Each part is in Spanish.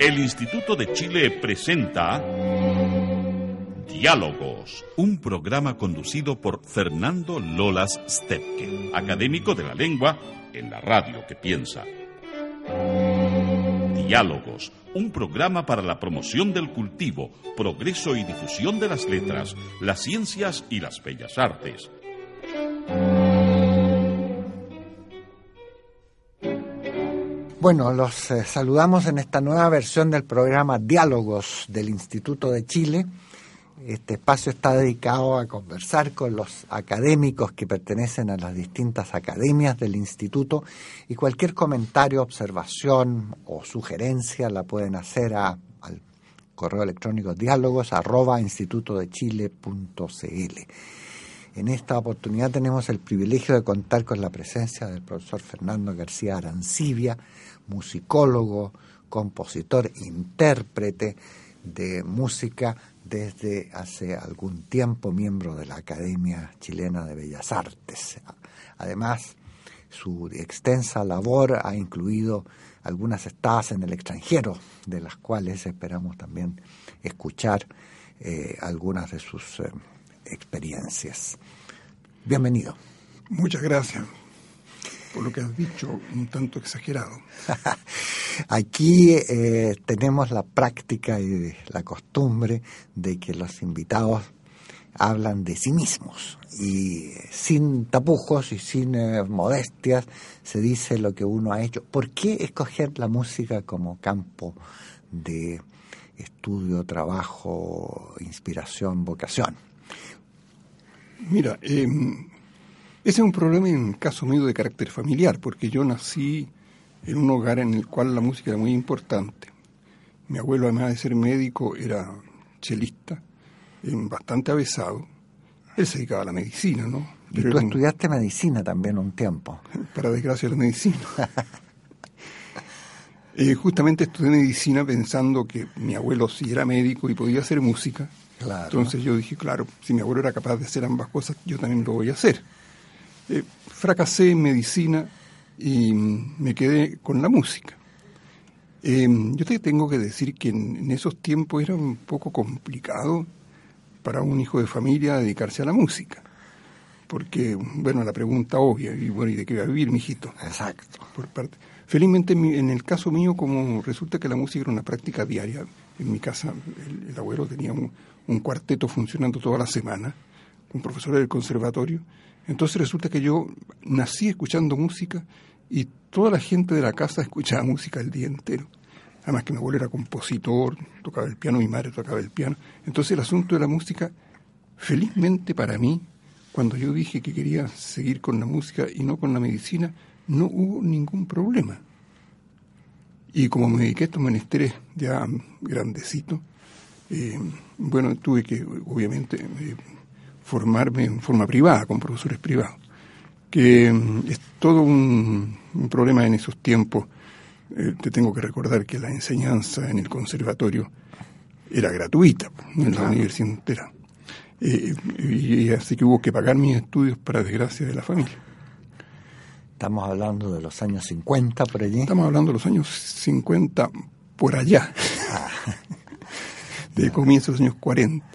El Instituto de Chile presenta Diálogos, un programa conducido por Fernando Lolas Stepke, académico de la lengua en la radio que piensa. Diálogos, un programa para la promoción del cultivo, progreso y difusión de las letras, las ciencias y las bellas artes. Bueno, los eh, saludamos en esta nueva versión del programa Diálogos del Instituto de Chile. Este espacio está dedicado a conversar con los académicos que pertenecen a las distintas academias del instituto y cualquier comentario, observación o sugerencia la pueden hacer a, al correo electrónico diálogos arroba institutodechile.cl. En esta oportunidad tenemos el privilegio de contar con la presencia del profesor Fernando García Arancibia, musicólogo, compositor, intérprete de música desde hace algún tiempo, miembro de la Academia Chilena de Bellas Artes. Además, su extensa labor ha incluido algunas estadas en el extranjero, de las cuales esperamos también escuchar eh, algunas de sus eh, experiencias. Bienvenido. Muchas gracias por lo que has dicho, un tanto exagerado. Aquí eh, tenemos la práctica y la costumbre de que los invitados hablan de sí mismos y sin tapujos y sin eh, modestias se dice lo que uno ha hecho. ¿Por qué escoger la música como campo de estudio, trabajo, inspiración, vocación? Mira, eh, ese es un problema en caso mío de carácter familiar, porque yo nací en un hogar en el cual la música era muy importante. Mi abuelo, además de ser médico, era chelista, bastante avesado. Él se dedicaba a la medicina, ¿no? y tú estudiaste medicina también un tiempo. Para desgracia, la medicina. eh, justamente estudié medicina pensando que mi abuelo sí era médico y podía hacer música. Entonces yo dije, claro, si mi abuelo era capaz de hacer ambas cosas, yo también lo voy a hacer. Eh, fracasé en medicina y me quedé con la música. Eh, yo te tengo que decir que en, esos tiempos era un poco complicado para un hijo de familia dedicarse a la música. Porque, bueno, la pregunta obvia, y bueno, ¿y de qué va a vivir, mijito? Exacto. Por parte. Felizmente, en el caso mío, como resulta que la música era una práctica diaria, en mi casa el, abuelo tenía un, un, cuarteto funcionando toda la semana, un profesor del conservatorio, entonces resulta que yo nací escuchando música y toda la gente de la casa escuchaba música el día entero. Además que mi abuelo era compositor, tocaba el piano, mi madre tocaba el piano. Entonces el asunto de la música, felizmente para mí, cuando yo dije que quería seguir con la música y no con la medicina, no hubo ningún problema. Y como me dediqué a estos menesteres ya grandecito, eh, bueno, tuve que, obviamente, eh, formarme en forma privada, con profesores privados, que mm, es todo un, problema en esos tiempos. Eh, te tengo que recordar que la enseñanza en el conservatorio era gratuita, en la universidad entera. Eh, y, así que hubo que pagar mis estudios para desgracia de la familia. Estamos hablando de los años 50 por allí. Estamos hablando de los años 50 por allá. Ah. de comienzos de los años 40.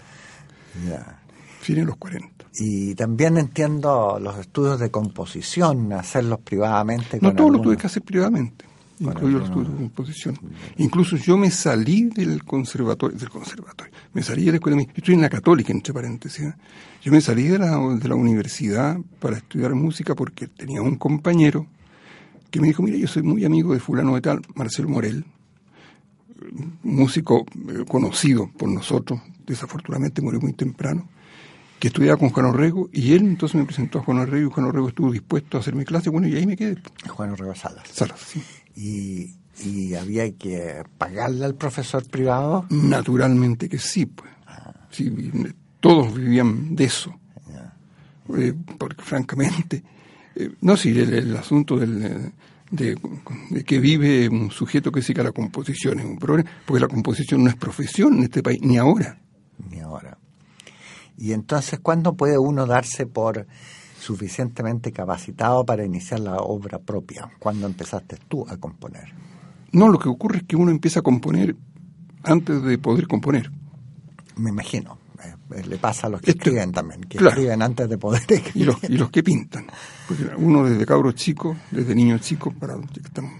Ya fin los 40. Y también entiendo los estudios de composición, hacerlos privadamente. No, todo lo tuve que hacer privadamente, incluido los estudios de composición. Incluso yo me salí del conservatorio, del conservatorio, me salí de la escuela, estoy en la católica, entre paréntesis, ¿eh? yo me salí de la, de la universidad para estudiar música porque tenía un compañero que me dijo, mira, yo soy muy amigo de fulano de tal, Marcelo Morel, músico eh, conocido por nosotros, desafortunadamente murió muy temprano, que estudiaba con Juan Orrego, y él entonces me presentó a Juan Orrego, y Juan Orrego estuvo dispuesto a hacerme clase, bueno, y ahí me quedé. Juan Orrego Salas. Salas, sí. Y, y había que pagarle al profesor privado. Naturalmente que sí, pues. Ah. Sí, todos vivían de eso. Eh, porque francamente, eh, no, sí, el, asunto del, de, de, que vive un sujeto que siga la composición es un problema, porque la composición no es profesión en este país, ni ahora. Ni ahora. Y entonces, ¿cuándo puede uno darse por suficientemente capacitado para iniciar la obra propia? ¿Cuándo empezaste tú a componer? No, lo que ocurre es que uno empieza a componer antes de poder componer. Me imagino. Eh, le pasa a los que escriben también, que escriben antes de poder escribir. Y los, que pintan. Porque uno desde cabro chico, desde niño chico, para que estamos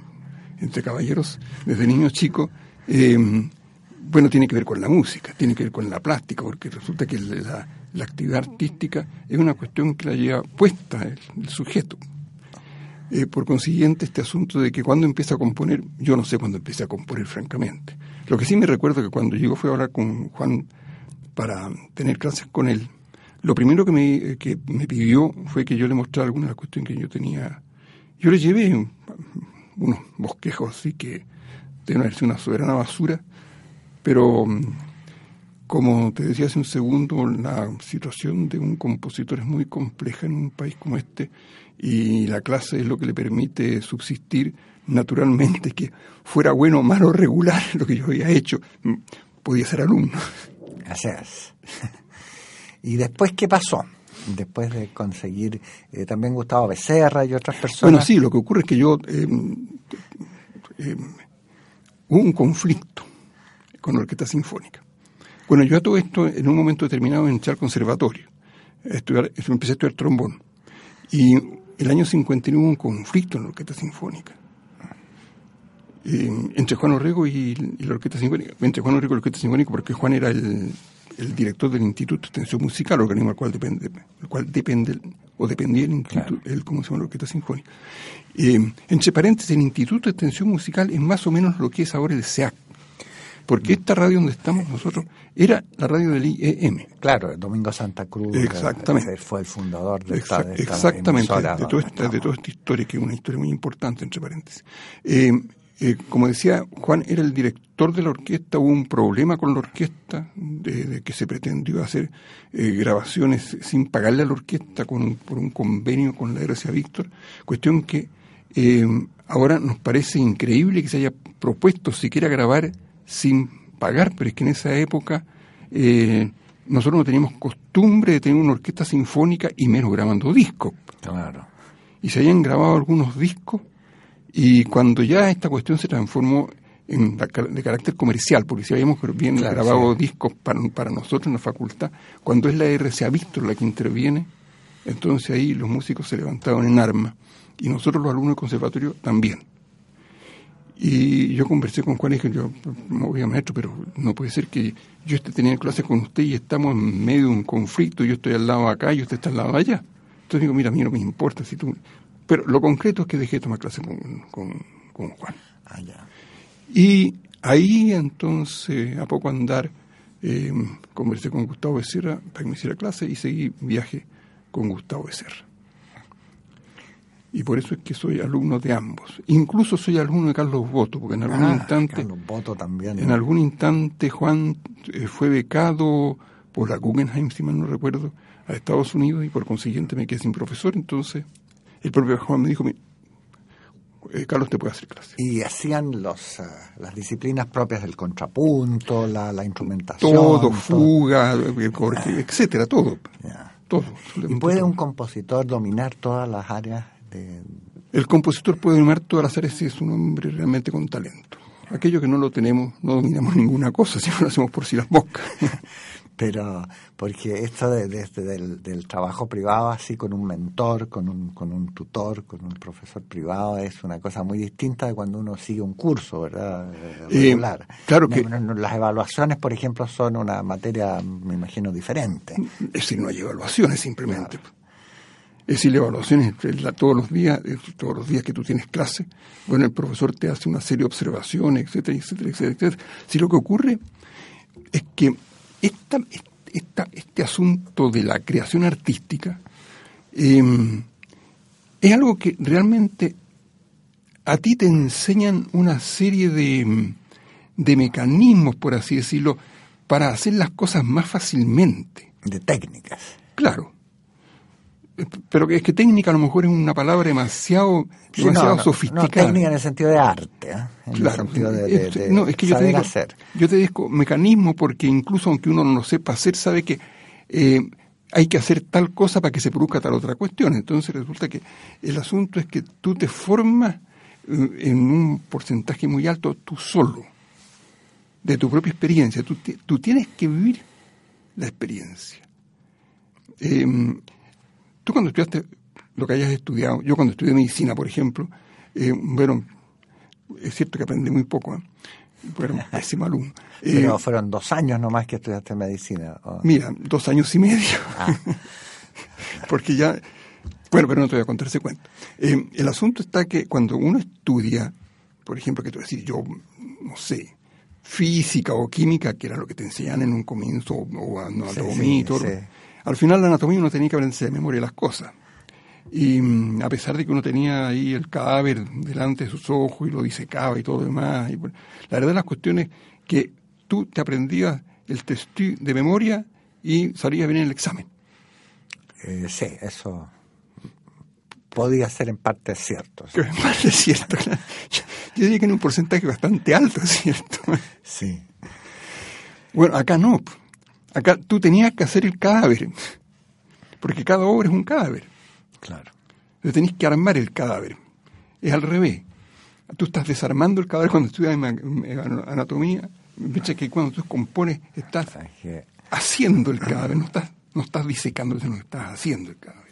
entre caballeros, desde niño chico, eh, bueno, tiene que ver con la música, tiene que ver con la plástica, porque resulta que la, actividad artística es una cuestión que la lleva puesta el, sujeto. Eh, por consiguiente, este asunto de que cuando empieza a componer, yo no sé cuándo empieza a componer, francamente. Lo que sí me recuerdo que cuando llegó fue a hablar con Juan para tener clases con él, lo primero que me, que me pidió fue que yo le mostrara alguna de las cuestiones que yo tenía. Yo le llevé unos bosquejos así que deben una soberana basura, pero mm, como te decía hace un segundo, la situación de un compositor es muy compleja en un país como este y la clase es lo que le permite subsistir naturalmente, que fuera bueno, malo, regular lo que yo había hecho, mm, podía ser alumno. Así es. ¿Y después qué pasó? Después de conseguir eh, también Gustavo Becerra y otras personas. Bueno, sí, lo que ocurre es que yo. Eh, eh, hubo un conflicto con Orquesta Sinfónica. Bueno, yo a todo esto, en un momento determinado, entré al conservatorio. estudiar, empecé a estudiar trombón. Y el año 51 hubo un conflicto en la Orquesta Sinfónica. entre Juan Orrego y, la Orquesta Sinfónica. Entre Juan Orrego y la Orquesta Sinfónica, porque Juan era el, el director del Instituto de Extensión Musical, organismo al cual depende, el cual depende o dependía el instituto, el, ¿cómo se llama? la Orquesta Sinfónica. Eh, entre paréntesis, el Instituto de Extensión Musical es más o menos lo que es ahora el SEAC, porque esta radio donde estamos nosotros era la radio del IEM. Claro, el Domingo Santa Cruz exactamente. fue el fundador de esta, de Exactamente, de, toda esta, de toda esta historia, que es una historia muy importante, entre paréntesis. Eh, eh, como decía Juan, era el director de la orquesta, hubo un problema con la orquesta, de, que se pretendió hacer eh, grabaciones sin pagarle a la orquesta con por un convenio con la RCA Víctor, cuestión que eh, ahora nos parece increíble que se haya propuesto siquiera grabar sin pagar, pero es que en esa época nosotros no teníamos costumbre de tener una orquesta sinfónica y menos grabando discos. Claro. Y se hayan grabado algunos discos y cuando ya esta cuestión se transformó en de carácter comercial, porque si habíamos bien grabado discos para, para, nosotros en la facultad, cuando es la RCA Víctor la que interviene, entonces ahí los músicos se levantaban en arma y nosotros los alumnos del conservatorio también. Y yo conversé con Juan y dije, yo me voy a maestro, pero no puede ser que yo esté teniendo clases con usted y estamos en medio de un conflicto, yo estoy al lado acá y usted está al lado allá. Entonces digo, mira, a mí no me importa si tú pero lo concreto es que dejé de tomar clase con, Juan. Ah, y ahí entonces, a poco andar, eh, conversé con Gustavo Becerra para que me hiciera clase y seguí viaje con Gustavo Becerra. Y por eso es que soy alumno de ambos. Incluso soy alumno de Carlos Boto, porque en algún ah, instante. Carlos Boto también. En algún instante Juan eh, fue becado por la Guggenheim, si mal no recuerdo, a Estados Unidos y por consiguiente me quedé sin profesor. Entonces el propio Juan me dijo, eh, Carlos te puede hacer clase. Y hacían los, eh, las disciplinas propias del contrapunto, la, la instrumentación. Todo, fuga, eh, etcétera, todo. todo ¿Y puede un compositor dominar todas las áreas de...? El compositor puede dominar todas las áreas si es un hombre realmente con talento. Aquello que no lo tenemos, no dominamos ninguna cosa, si no lo hacemos por si las moscas. pero porque esto de, del, trabajo privado así con un mentor, con un, con un tutor, con un profesor privado es una cosa muy distinta de cuando uno sigue un curso, ¿verdad? Eh, regular. claro que las evaluaciones, por ejemplo, son una materia, me imagino, diferente. Es decir, no hay evaluaciones simplemente. Es decir, la evaluación es todos los días, todos los días que tú tienes clase, bueno, el profesor te hace una serie de observaciones, etcétera, etcétera, etcétera. Si lo que ocurre es que esta, esta, este asunto de la creación artística em, es algo que realmente a ti te enseñan una serie de, de mecanismos, por así decirlo, para hacer las cosas más fácilmente. De técnicas. Claro pero es que técnica a lo mejor es una palabra demasiado, demasiado sofisticada. No, técnica en el sentido de arte, ¿eh? en claro, el sentido de, no, es que yo te digo, hacer. Yo te digo mecanismo porque incluso aunque uno no lo sepa hacer, sabe que eh, hay que hacer tal cosa para que se produzca tal otra cuestión. Entonces resulta que el asunto es que tú te formas eh, en un porcentaje muy alto tú solo, de tu propia experiencia. Tú, tú tienes que vivir la experiencia. Em, tú cuando estudiaste lo que hayas estudiado, yo cuando estudié medicina, por ejemplo, eh, bueno, es cierto que aprendí muy poco, ¿eh? fueron pésimo alumno. Pero eh, fueron dos años nomás que estudiaste medicina. Mira, dos años y medio. Ah. Porque ya, bueno, pero no te voy a contar ese cuento. Eh, el asunto está que cuando uno estudia, por ejemplo, que tú decir, yo, no sé, física o química, que era lo que te enseñan en un comienzo, o anatomía y todo, al final la anatomía uno tenía que aprenderse de memoria las cosas. Y mm, a pesar de que uno tenía ahí el cadáver delante de sus ojos y lo disecaba y todo lo demás, y, la verdad de las cuestiones que tú te aprendías el test de memoria y salías bien en el examen. Eh, sí, eso podía ser en parte cierto. En parte cierto. Yo diría que en un porcentaje bastante alto, ¿cierto? Sí. Bueno, acá no. Acá tú tenías que hacer el cadáver, porque cada obra es un cadáver. Claro. Entonces tenés que armar el cadáver. Es al revés. Tú estás desarmando el cadáver cuando estudias anatomía. Piensa que cuando tú compones estás haciendo el cadáver, no estás, no estás disecando, sino estás haciendo el cadáver.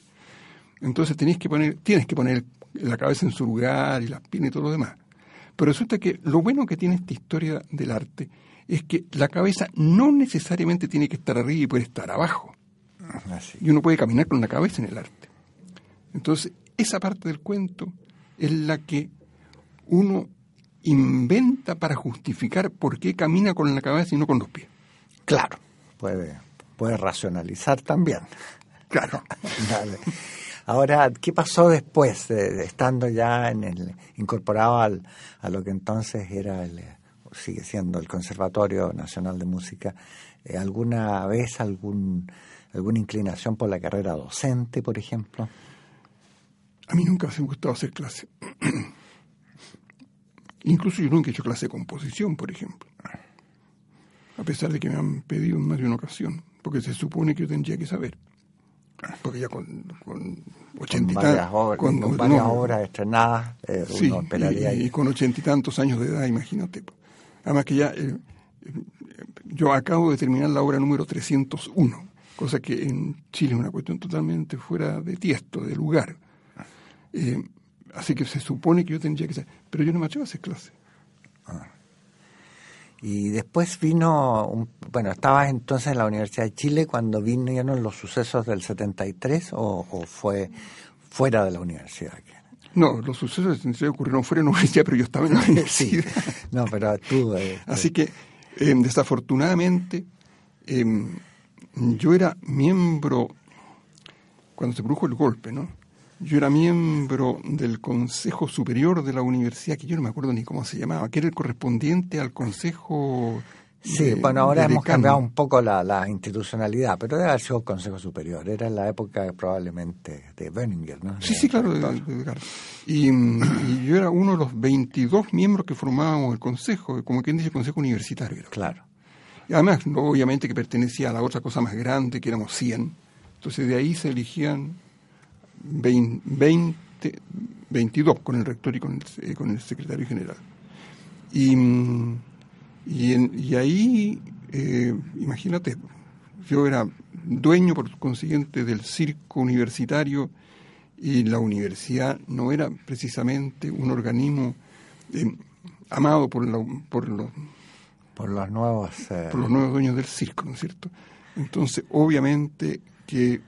Entonces tenés que poner, tienes que poner la cabeza en su lugar y las piernas y todo lo demás. Pero resulta que lo bueno que tiene esta historia del arte es que la cabeza no necesariamente tiene que estar arriba y puede estar abajo. Y uno puede caminar con la cabeza en el arte. Entonces, esa parte del cuento es la que uno inventa para justificar por qué camina con la cabeza y no con los pies. Claro, puede, puede racionalizar también. Claro. Ahora, ¿qué pasó después, de, estando ya en el, incorporado al, a lo que entonces era el, sigue siendo el Conservatorio Nacional de Música? Eh, ¿Alguna vez algún, alguna inclinación por la carrera docente, por ejemplo? A mí nunca me ha gustado hacer clase. Incluso yo nunca he hecho clase de composición, por ejemplo. A pesar de que me han pedido en más de una ocasión, porque se supone que yo tendría que saber. Porque ya con, con ochenta y tantos. Con, varias obras estrenadas, eh, uno esperaría. Y, y, con ochenta y tantos años de edad, imagínate. Además que ya. Eh, yo acabo de terminar la obra número 301, cosa que en Chile es una cuestión totalmente fuera de tiesto, de lugar. Eh, así que se supone que yo tendría que ser, pero yo no me atrevo a hacer clase. Ah. Y después vino, bueno, ¿estabas entonces en la Universidad de Chile cuando vinieron los sucesos del 73 o, o fue fuera de la universidad? No, los sucesos del 73 ocurrieron fuera de la universidad, pero yo estaba en la universidad. No, pero tú... Eh, Así que, eh, desafortunadamente, em, yo era miembro, cuando se produjo el golpe, ¿no? Yo era miembro del Consejo Superior de la Universidad, que yo no me acuerdo ni cómo se llamaba, que era el correspondiente al Consejo. Sí, bueno, ahora hemos cambiado un poco la, institucionalidad, pero sido el Consejo Superior. Era en la época probablemente de Benninger, ¿no? Sí, sí, claro, y, y, yo era uno de los 22 miembros que formábamos el Consejo, como quien dice, el Consejo Universitario. Claro. Y además, obviamente que pertenecía a la otra cosa más grande, que éramos 100. Entonces de ahí se elegían 20, 22 con el rector y con el, eh, con el secretario general. Y, y, ahí, eh, imagínate, yo era dueño por consiguiente del circo universitario y la universidad no era precisamente un organismo eh, amado por, por los por los nuevos por los nuevos dueños del circo, ¿no es cierto? Entonces, obviamente que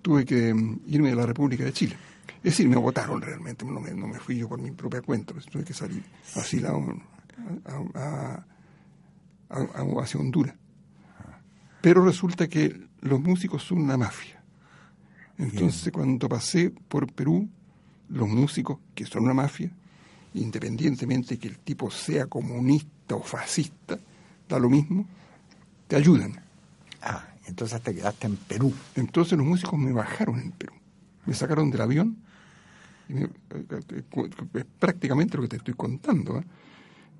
tuve que mm, irme de la República de Chile. Es decir, me votaron realmente, no me, no me fui yo por mi propia cuenta, pues tuve que salir así a, hacia Honduras. Pero resulta que los músicos son una mafia. Entonces, cuando pasé por Perú, los músicos, que son una mafia, independientemente que el tipo sea comunista o fascista, da lo mismo, te ayudan. Ah, entonces te quedaste en Perú. Entonces los músicos me bajaron en Perú. Me sacaron del avión. Y eh, eh, es prácticamente lo que te estoy contando. ¿eh?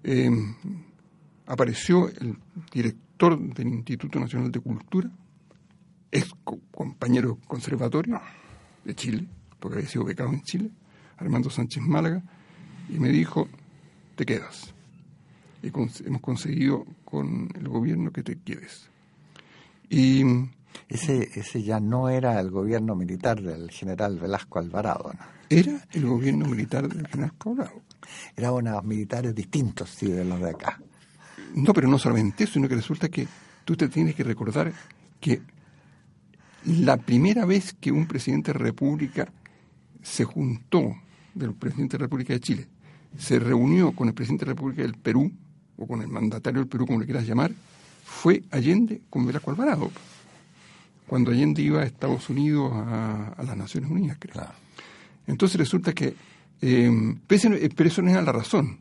Em, apareció el director del Instituto Nacional de Cultura, ex compañero conservatorio de Chile, porque había sido becado en Chile. Armando Sánchez Málaga, y me dijo, te quedas. Y hemos conseguido con el gobierno que te quedes. Y ese, ese ya no era el gobierno militar del general Velasco Alvarado. Era el gobierno militar del general Alvarado. Eran unos militares distintos, sí, de los de acá. No, pero no solamente eso, sino que resulta que tú te tienes que recordar que la primera vez que un presidente de la República se juntó, del presidente de la República de Chile, se reunió con el presidente de la República del Perú, o con el mandatario del Perú, como le quieras llamar, fue Allende con Velasco Alvarado cuando Allende iba a Estados Unidos a, las Naciones Unidas, creo. Entonces resulta que, eh, pero eso no era la razón.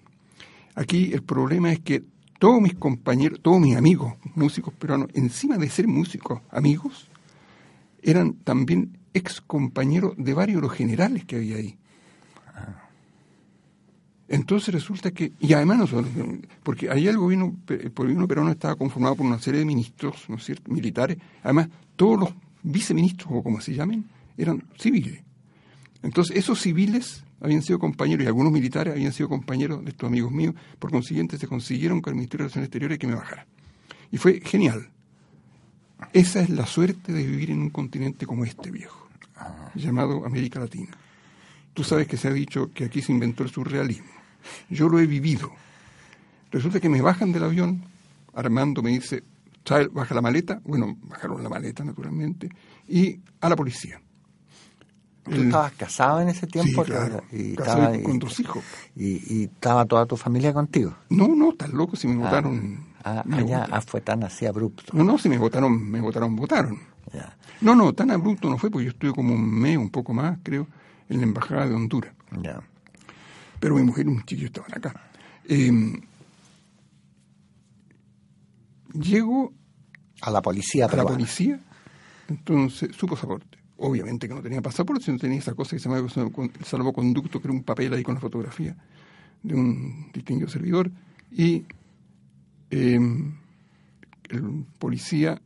Aquí el problema es que todos mis compañeros, todos mis amigos, músicos peruanos, encima de ser músicos, amigos, eran también ex compañeros de varios de los generales que había ahí. Entonces resulta que, y además nosotros, porque ahí el gobierno, el gobierno peruano estaba conformado por una serie de ministros, ¿no es cierto?, militares, además todos los viceministros, o como se llamen, eran civiles. Entonces esos civiles habían sido compañeros, y algunos militares habían sido compañeros de estos amigos míos, por consiguiente se consiguieron con el Ministerio de Relaciones Exteriores que me bajara. Y fue genial. Esa es la suerte de vivir en un continente como este viejo, llamado América Latina. Tú sabes que se ha dicho que aquí se inventó el surrealismo. Yo lo he vivido. Resulta que me bajan del avión, Armando me dice, baja la maleta, bueno, bajaron la maleta naturalmente, y a la policía. ¿Tú estabas casado en ese tiempo? Sí, claro, y casado con dos hijos. Y, estaba toda tu familia contigo? No, no, estás loco, si me ah, votaron... Ah, allá, ah, fue tan así abrupto. No, no, si me votaron, me votaron, votaron. No, no, tan abrupto no fue, porque yo estuve como un mes, un poco más, creo, en la Embajada de Honduras. Ya pero mi mujer y un chiquillo estaban acá. Em, llego a la policía. A la policía, entonces su pasaporte. Obviamente que no tenía pasaporte, sino tenía esa cosa que se llama el salvoconducto, que era un papel ahí con la fotografía de un distinguido servidor. Y em, el policía,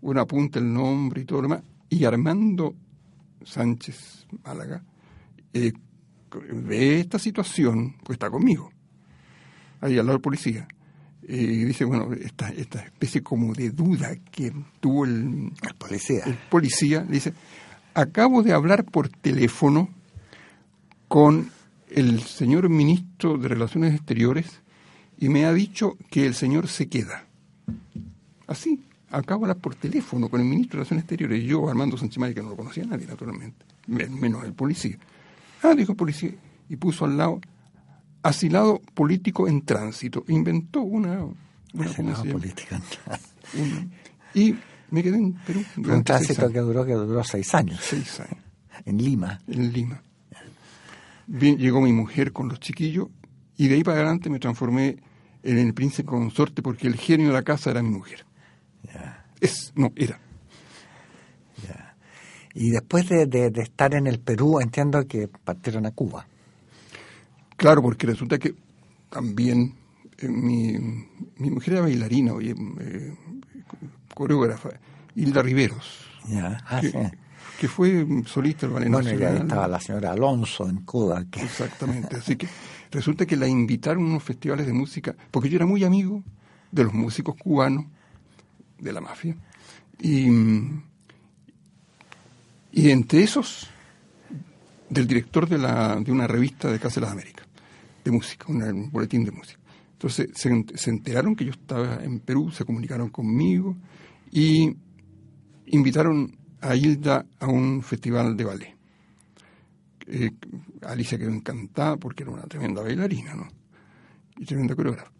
una apunta el nombre y todo lo demás, y Armando Sánchez Málaga, eh, ve esta situación, pues está conmigo, ahí al lado del policía. Y dice, bueno, esta, esta especie como de duda que tuvo el, policía. El policía dice, acabo de hablar por teléfono con el señor ministro de Relaciones Exteriores y me ha dicho que el señor se queda. Así, acabo de hablar por teléfono con el ministro de Relaciones Exteriores, yo, Armando Sánchez que no lo conocía nadie, naturalmente, menos el policía. Ah, dijo policía, y puso al lado asilado político en tránsito. Inventó una... una política y me quedé en Perú. Un tránsito que duró, que duró seis años. Seis años. En Lima. En Lima. Bien, llegó mi mujer con los chiquillos y de ahí para adelante me transformé en el príncipe consorte porque el genio de la casa era mi mujer. Es, no, era. Y después de, estar en el Perú, entiendo que partieron a Cuba. Claro, porque resulta que también eh, mi, mi, mujer era bailarina, oye, eh, coreógrafa, Hilda Riveros. Ah, que, fue solista del ballet bueno, ya estaba la señora Alonso en Cuba. Exactamente, así que resulta que la invitaron a unos festivales de música, porque yo era muy amigo de los músicos cubanos de la mafia, y y entre esos, del director de, la, de una revista de Casa de las Américas, de música, un boletín de música. Entonces se, enteraron que yo estaba en Perú, se comunicaron conmigo y invitaron a Hilda a un festival de ballet. Eh, Alicia quedó encantada porque era una tremenda bailarina, ¿no? Y tremenda coreógrafa.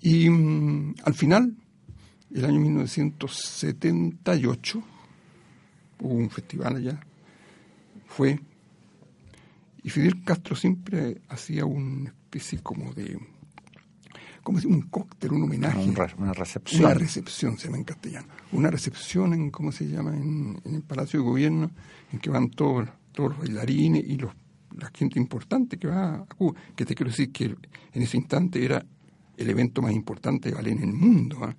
Y mm, al final, el año 1978, hubo un festival allá, fue, y Fidel Castro siempre hacía una especie como de, como un cóctel, un homenaje. Una, recepción. Una recepción se llama en castellano. Una recepción en, ¿cómo se llama?, en, el Palacio de Gobierno, en que van todos, todos los bailarines y los, la gente importante que va a Cuba. Que te quiero decir que en ese instante era el evento más importante de ballet en el mundo. ¿ah?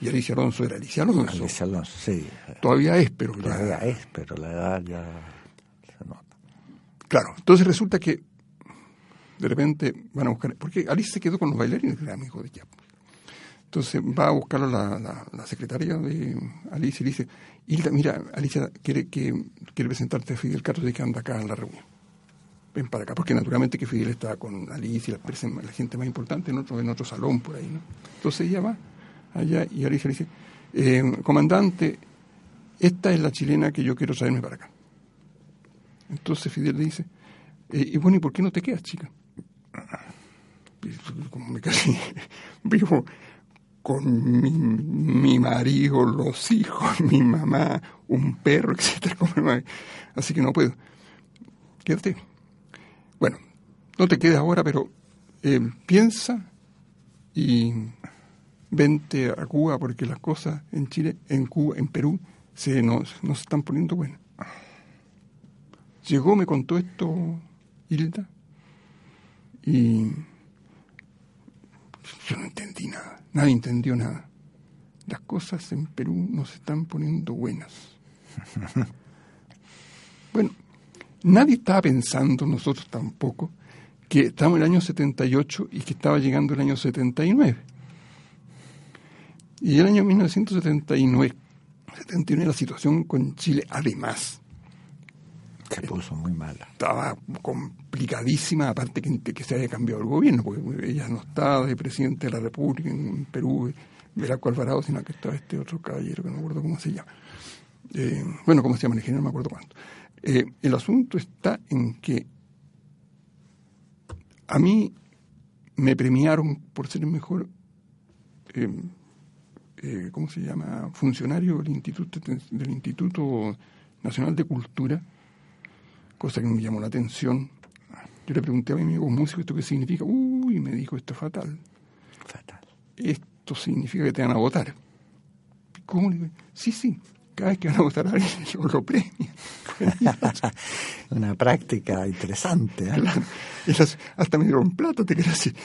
Y Alicia Alonso era Alicia Alonso. Alicia Alonso, sí. Todavía es, pero Todavía es, pero la edad ya se nota. Claro, entonces resulta que De repente van a buscar, porque Alicia se quedó con los bailarines, que era amigo de ella. Entonces va a buscarlo la, la, secretaria de Alicia y le dice, Hilda, mira, Alicia quiere, que, quiere presentarte a Fidel Castro de que anda acá en la reunión. Ven para acá, porque naturalmente que Fidel está con Alicia y la, gente más importante en otro, en otro salón por ahí, ¿no? Entonces ella va allá y Alicia le dice, eh, comandante, esta es la chilena que yo quiero traerme para acá. Entonces Fidel le dice, eh, y bueno, ¿y por qué no te quedas, chica? Como me casi vivo con mi, mi, marido, los hijos, mi mamá, un perro, etcétera. Así que no puedo. Quédate. Bueno, no te quedes ahora, pero eh, piensa y vente a Cuba porque las cosas en Chile, en Cuba, en Perú, se nos, nos están poniendo buenas. Llegó, me contó esto Hilda y yo no entendí nada. Nadie entendió nada. Las cosas en Perú nos están poniendo buenas. bueno, nadie estaba pensando, nosotros tampoco, que estamos en el año 78 y que estaba llegando el año 79. Y el año 1979, 79 la situación con Chile, además, Estaba complicadísima, aparte que, se haya cambiado el gobierno, porque ella no estaba de presidente de la República en Perú, Veraco Alvarado, sino que estaba este otro caballero que no me acuerdo cómo se llama. Eh, bueno, ¿cómo se llama el ingeniero? No me acuerdo cuánto. Eh, el asunto está en que a mí me premiaron por ser el mejor, eh, ¿cómo se llama?, funcionario del Instituto, del Instituto Nacional de Cultura cosa que me llamó la atención. Yo le pregunté a mi amigo músico esto qué significa. Uy, me dijo, esto es fatal. Fatal. Esto significa que te van a votar. ¿Cómo? Le digo, sí, sí, cada vez que van a votar a alguien, yo lo premio. Una práctica interesante. ¿eh? hasta me dieron plata, te quiero decir.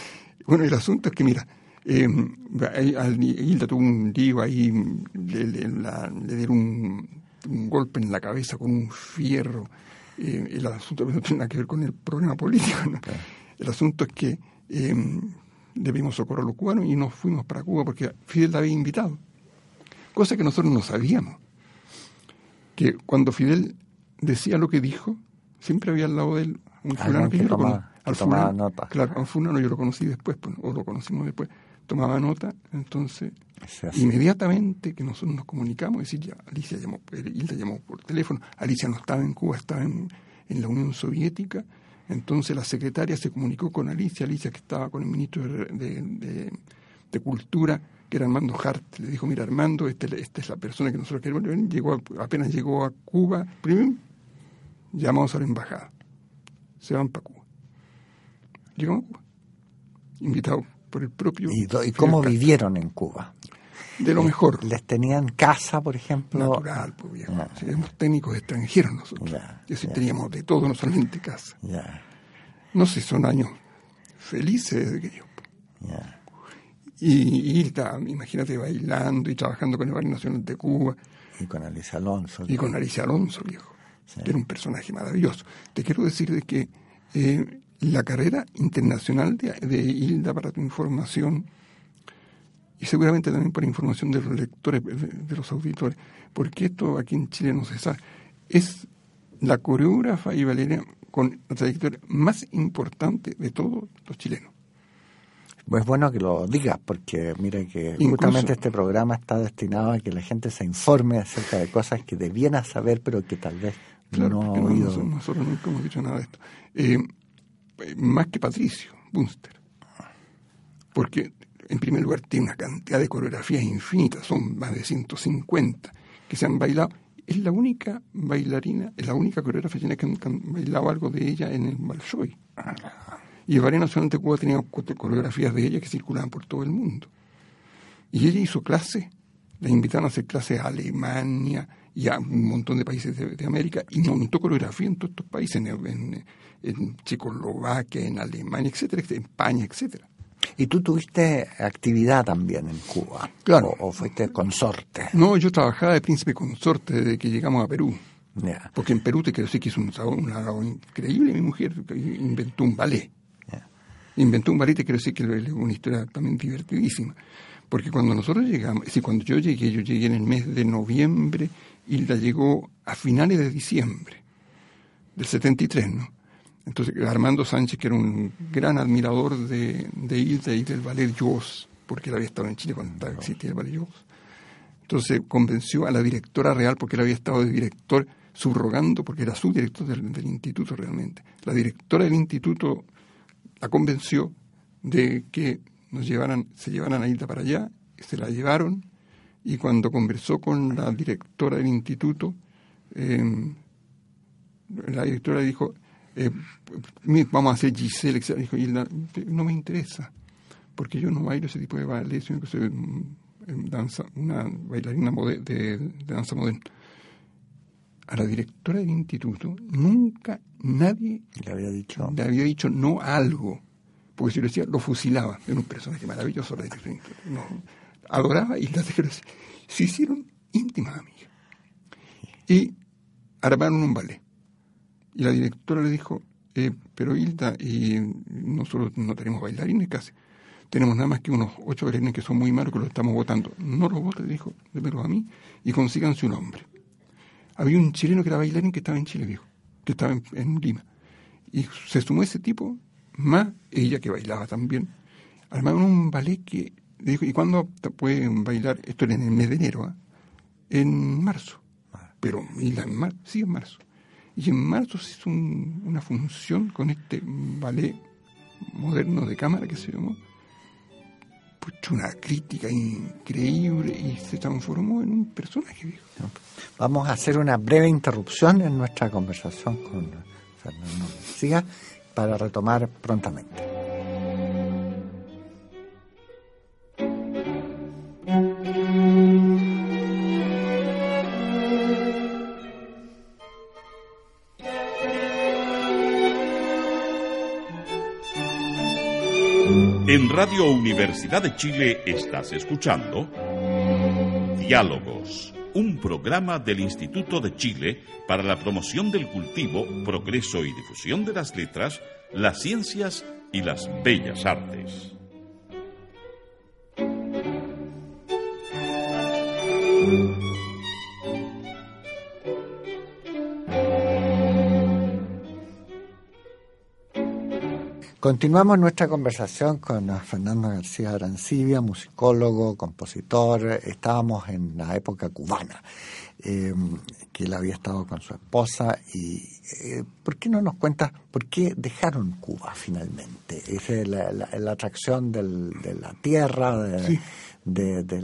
Bueno, el asunto es que, mira, eh, Hilda tuvo un lío ahí, le, le dieron un, un, golpe en la cabeza con un fierro eh, el asunto no tiene nada que ver con el problema político. El asunto es que eh, debimos socorrer a los cubanos y nos fuimos para Cuba porque Fidel la había invitado. Cosa que nosotros no sabíamos. Que cuando Fidel decía lo que dijo, siempre había al lado de él un fulano que, yo tomaba, nota. Claro, a un fulano yo lo conocí después, pues, o lo conocimos después. Tomaba nota, entonces Inmediatamente que nosotros nos comunicamos, es decir, ya Alicia llamó, Hilda llamó por teléfono, Alicia no estaba en Cuba, estaba en, la Unión Soviética, entonces la secretaria se comunicó con Alicia, Alicia que estaba con el ministro de, Cultura, que era Armando Hart, le dijo, mira Armando, este, esta es la persona que nosotros queremos llegó apenas llegó a Cuba, primero llamamos a la embajada, se van para Cuba. Llegamos a Cuba, invitados por el propio... ¿Y, cómo vivieron en Cuba? De lo mejor. ¿Les tenían casa, por ejemplo? Natural, pues viejo. Éramos técnicos extranjeros nosotros. Y así teníamos de todo, no solamente casa. No sé, son años felices desde que yo. Y, y imagínate, bailando y trabajando con el Barrio Nacional de Cuba. Y con Alicia Alonso. Y con Alicia Alonso, viejo. Que era un personaje maravilloso. Te quiero decir de que eh, la carrera internacional de, de, Hilda para tu información y seguramente también para información de los lectores, de, los auditores, porque esto aquí en Chile no se sabe, es la coreógrafa y bailarina con la trayectoria más importante de todos los chilenos. Pues bueno que lo digas, porque mira que justamente este programa está destinado a que la gente se informe acerca de cosas que debieran saber, pero que tal vez no ha oído. nosotros, nunca hemos dicho nada de esto. Eh, más que Patricio Bunster. Porque, en primer lugar, tiene una cantidad de coreografías infinitas, son más de 150 que se han bailado. Es la única bailarina, es la única coreógrafa que han, bailado algo de ella en el Bolshoi. Y el Ballet Nacional de Cuba tenía coreografías de ella que circulaban por todo el mundo. Y ella hizo clases, la invitaron a hacer clases a Alemania y a un montón de países de, América y montó coreografía en todos estos países, en, en Checoslovaquia, en Alemania, etcétera, en España, etcétera. ¿Y tú tuviste actividad también en Cuba? Claro. ¿O, fuiste consorte? No, yo trabajaba de príncipe consorte desde que llegamos a Perú. Porque en Perú te quiero decir que hizo un trabajo, increíble. Mi mujer inventó un ballet. Inventó un ballet, quiero decir que es una historia también divertidísima. Porque cuando nosotros llegamos, es decir, cuando yo llegué, yo llegué en el mes de noviembre, Hilda llegó a finales de diciembre del 73, ¿no? Entonces, Armando Sánchez, que era un gran admirador de, de Hilda y del ballet Jaws, porque él había estado en Chile cuando existía el ballet Jaws, entonces convenció a la directora real, porque él había estado de director subrogando, porque era su director del, del instituto realmente. La directora del instituto la convenció de que nos llevaran, se llevaran a Hilda para allá, se la llevaron, y cuando conversó con la directora del instituto, eh, la directora dijo, eh, vamos a hacer Giselle, dijo Hilda, no me interesa, porque yo no bailo ese tipo de ballet, sino que soy danza, una bailarina de, de danza moderna. A la directora del instituto nunca nadie le había dicho, le había dicho no a algo porque si lo decía, lo fusilaba. Era un personaje maravilloso, no, adoraba y las se hicieron íntimas amigas. Y armaron un ballet. Y la directora le dijo, eh, pero Hilda, y nosotros no tenemos bailarines casi. Tenemos nada más que unos ocho bailarines que son muy malos que los estamos votando. No los votes, dijo, démelos a mí y consíganse un hombre. Había un chileno que era bailarín que estaba en Chile, dijo, que estaba en, en Lima. Y se sumó ese tipo más ella que bailaba también, armaron un ballet que dijo, ¿y cuándo pueden bailar? Esto era en el mes de enero, ¿ah? en marzo. Pero, ¿y la en Sí, en marzo. Y en marzo se hizo una función con este ballet moderno de cámara que se llamó. Pucho, una crítica increíble y se transformó en un personaje viejo. Vamos a hacer una breve interrupción en nuestra conversación con Fernando García para retomar prontamente. En Radio Universidad de Chile estás escuchando Diálogos un programa del Instituto de Chile para la promoción del cultivo, progreso y difusión de las letras, las ciencias y las bellas artes. Continuamos nuestra conversación con Fernando García Arancibia, musicólogo, compositor. Estábamos en la época cubana, em, que él había estado con su esposa. y eh, ¿Por qué no nos cuentas por qué dejaron Cuba finalmente? Es la, atracción de la tierra, de,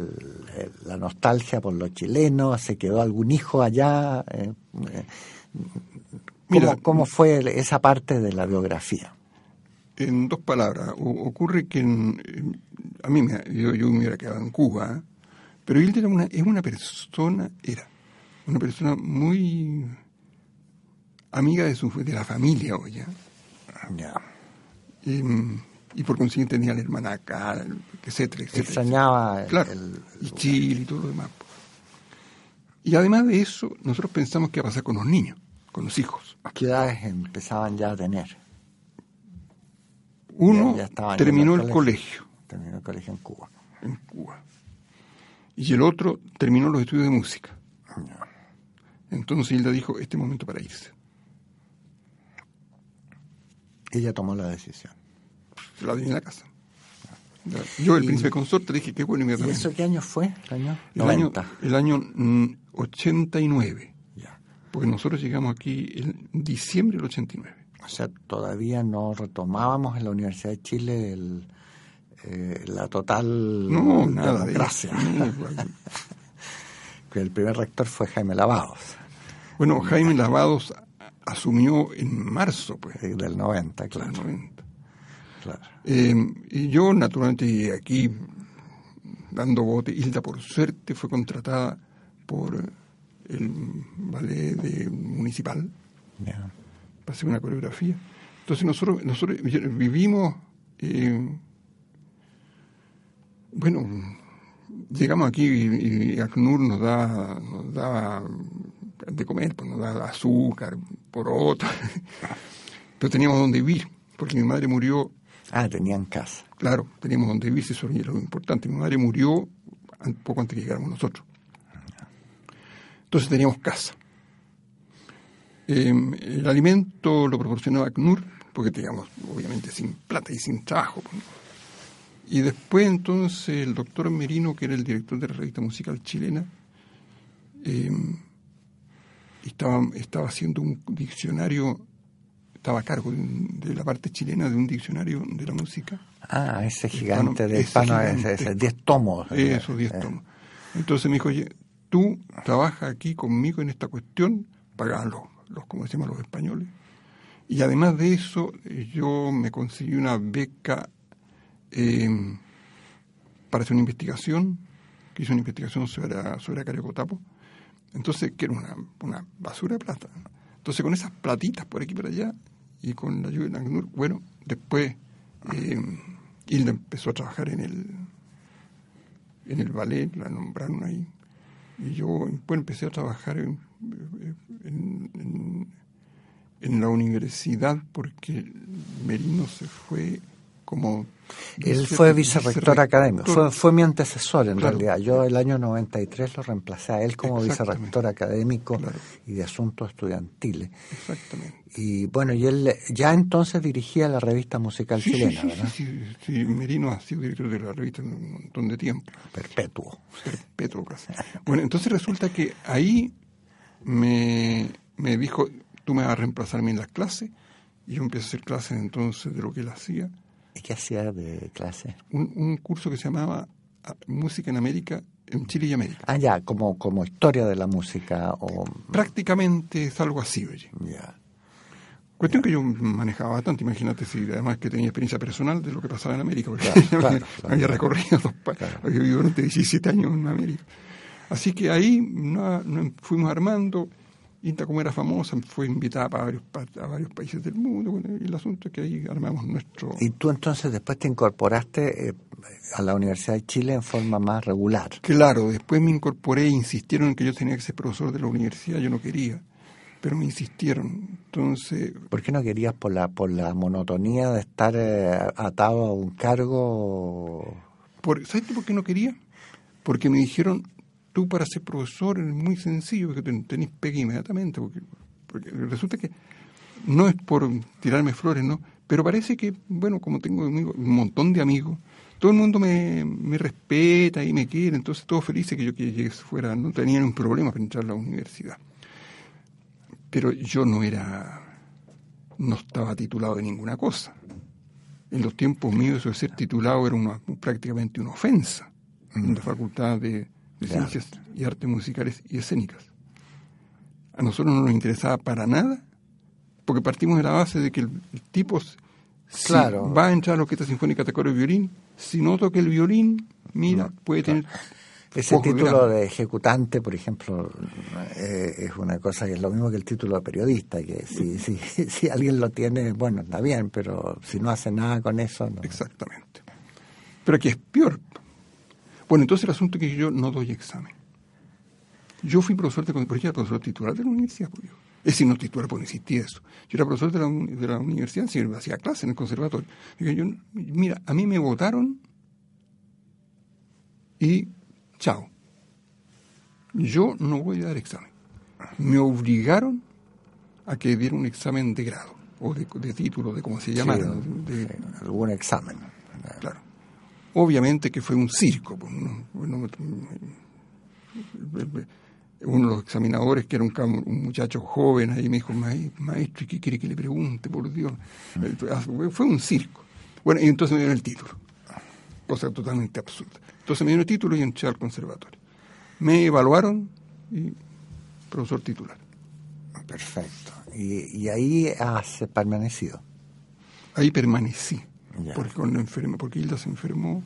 la nostalgia por los chilenos. ¿Se quedó algún hijo allá? Eh, eh, ¿Cómo, ¿Cómo fue esa parte de la biografía? En dos palabras, ocurre que a mí me, yo, yo, me hubiera quedado en Cuba, pero él era una, es una persona, era una persona muy amiga de, su, de la familia hoy, ¿ya? Y, por consiguiente tenía la hermana acá, etcétera, etcétera. Extrañaba claro, y Chile y todo lo demás. Y además de eso, nosotros pensamos que iba a pasar con los niños, con los hijos. ¿Qué edades empezaban ya a tener? Uno terminó el colegio. Terminó el colegio en Cuba. En Cuba. Y el otro terminó los estudios de música. Entonces Hilda dijo, este momento para irse. Ella tomó la decisión. La di en la casa. Yo, el príncipe consorte, dije, qué bueno ¿Y eso qué año fue? ¿El año el año, el año 89. Mm, ya. Porque nosotros llegamos aquí en diciembre del 89 o sea, todavía no retomábamos en la Universidad de Chile eh, la total no, nada democracia. que el primer rector fue Jaime Lavados. Bueno, Jaime Lavados asumió en marzo, pues. Del 90, claro. Del 90. Claro. Eh, y yo, naturalmente, aquí dando bote, Hilda, por suerte, fue contratada por el ballet de, municipal para hacer una coreografía. Entonces nosotros, nosotros vivimos, eh, bueno, llegamos aquí y, ACNUR nos da, nos da de comer, pues nos da azúcar, por otra, pero teníamos donde vivir, porque mi madre murió Ah, tenían casa. Claro, teníamos donde vivir, eso era lo importante. Mi madre murió poco antes que llegáramos nosotros. Entonces teníamos casa. Em, el alimento lo proporcionaba CNUR, porque teníamos obviamente sin plata y sin trabajo. pues, Y después entonces el doctor Merino, que era el director de la revista musical chilena, em, estaba, estaba haciendo un diccionario, estaba a cargo de, de la parte chilena de un diccionario de la música. Ah, ese gigante de hispano, ese, ese, 10 tomos. Eso, 10 Eh, tomos. Entonces me dijo, oye, tú trabajas aquí conmigo en esta cuestión, pagan los, como decimos los españoles. Y además de eso, eh, yo me conseguí una beca eh, para hacer una investigación, que hizo una investigación sobre, sobre Cariocotapo. Entonces, que era una, una basura de plata. Entonces, con esas platitas por aquí y por allá, y con la ayuda de ACNUR, bueno, después eh, Hilda empezó a trabajar en el, en el ballet, la nombraron ahí. Y yo bueno, empecé a trabajar en, en- en la universidad porque Merino se fue como... Él fue vicerrector académico, fue, fue mi antecesor en Claro. realidad. Yo el año 93 lo reemplacé a él como vicerrector académico Claro. y de asuntos estudiantiles. Exactamente. Y bueno, y él ya entonces dirigía la revista musical Sí, chilena, sí, ¿verdad? sí, sí, sí, Merino ha sido director de la revista un montón de tiempo. Perpetuo. perpetuo casi. Bueno, entonces resulta que ahí me, me dijo, tú me vas a reemplazar a mí en las clases, y yo empecé a hacer clases entonces de lo que él hacía. ¿Y qué hacía de clase? Un, un curso que se llamaba ah, Música en América, en Chile y América. Ah, ya, como, como historia de la música o... Prácticamente es algo así, oye. Ya. Cuestión que yo manejaba bastante, imagínate si además que tenía experiencia personal de lo que pasaba en América, porque Claro, claro, me- claro. había recorrido dos pa- Claro. había vivido durante 17 años en América. Así que ahí no- no- fuimos armando, Inta como era famosa, fue invitada para varios, a varios países del mundo, bueno, y el asunto es que ahí armamos nuestro... Y tú entonces después te incorporaste eh, a la Universidad de Chile en forma más regular. Claro, después me incorporé e insistieron en que yo tenía que ser profesor de la universidad, yo no quería, pero me insistieron. Entonces, ¿Por qué no querías por la, por la monotonía de estar eh, atado a un cargo? Por, ¿Sabes por qué no quería? Porque me dijeron, tú para ser profesor es muy sencillo, porque ten- tenés pega inmediatamente. Porque, porque resulta que no es por tirarme flores, ¿no? Pero parece que, bueno, como tengo amigos- un montón de amigos, todo el mundo me, me respeta y me quiere, entonces todos felices que yo que fuera, no tenían un problema para entrar a la universidad. Pero yo no era, no estaba titulado de ninguna cosa. En los tiempos míos eso de ser titulado era una, prácticamente una ofensa en la Facultad de, de. Ciencias y Artes Musicales y Escénicas. A nosotros no nos interesaba para nada, porque partimos de la base de que el, el tipo, si Claro. va a entrar a la Orquesta Sinfónica de Coro y Violín, si no toca el violín, mira, puede tener... Ese título grande. de ejecutante, por ejemplo, eh, es una cosa que es lo mismo que el título de periodista, que si, si, si alguien lo tiene, bueno, está bien, pero si no hace nada con eso, no. Exactamente. Pero aquí es peor. Bueno, entonces el asunto es que yo no doy examen. Yo fui profesor de porque yo era profesor titular de la universidad, pues, yo. Es decir, no titular, porque no existía eso. Yo era profesor de la, uni- de la universidad, sí, hacía clase en el conservatorio. Digo, yo, mira, a mí me votaron y chao. Yo no voy a dar examen. Me obligaron a que diera un examen de grado, o de, de título, de cómo se llamara. Sí, de- algún examen. Obviamente que fue un circo. pues, ¿no? Bueno, uno de los examinadores, que era un, muchacho joven, ahí me dijo, "Mae- maestro, ¿y ¿qué quiere que le pregunte, por Dios? Eh, Fue un circo. Bueno, y entonces me dieron el título. Cosa totalmente absurda. Entonces me dieron el título y entré al conservatorio. Me evaluaron y profesor titular. Perfecto. Y, y ahí has permanecido. Ahí permanecí. Ya. Porque, cuando enferma, porque Hilda se enfermó.